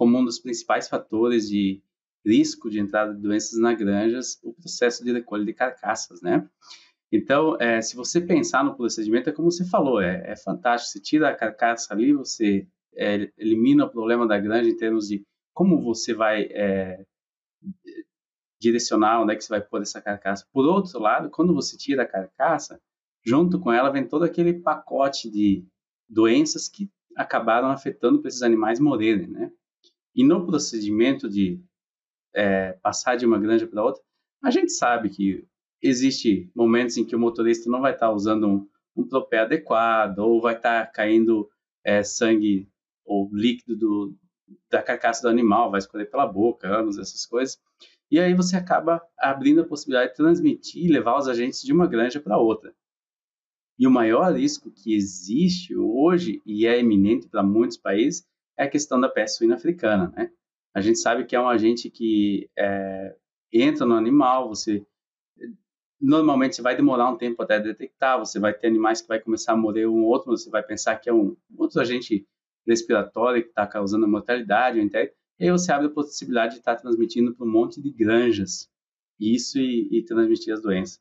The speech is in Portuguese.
como um dos principais fatores de risco de entrada de doenças na granjas o processo de recolha de carcaças, né? Então, é, se você pensar no procedimento, é como você falou, é, é fantástico. Você tira a carcaça ali, você é, elimina o problema da granja em termos de como você vai é, direcionar onde é que você vai pôr essa carcaça. Por outro lado, quando você tira a carcaça, junto com ela vem todo aquele pacote de doenças que acabaram afetando para esses animais morrerem, né? E no procedimento de é, passar de uma granja para outra, a gente sabe que existe momentos em que o motorista não vai estar usando um, um propé adequado, ou vai estar caindo é, sangue ou líquido do, da carcaça do animal, vai escorrer pela boca, ânus, essas coisas. E aí você acaba abrindo a possibilidade de transmitir e levar os agentes de uma granja para outra. E o maior risco que existe hoje e é eminente para muitos países é a questão da peste suína africana, né? A gente sabe que é um agente que é, entra no animal, você normalmente você vai demorar um tempo até detectar, você vai ter animais que vai começar a morrer um outro, você vai pensar que é um outro agente respiratório que está causando mortalidade, e aí você abre a possibilidade de estar tá transmitindo para um monte de granjas, isso e, e transmitir as doenças.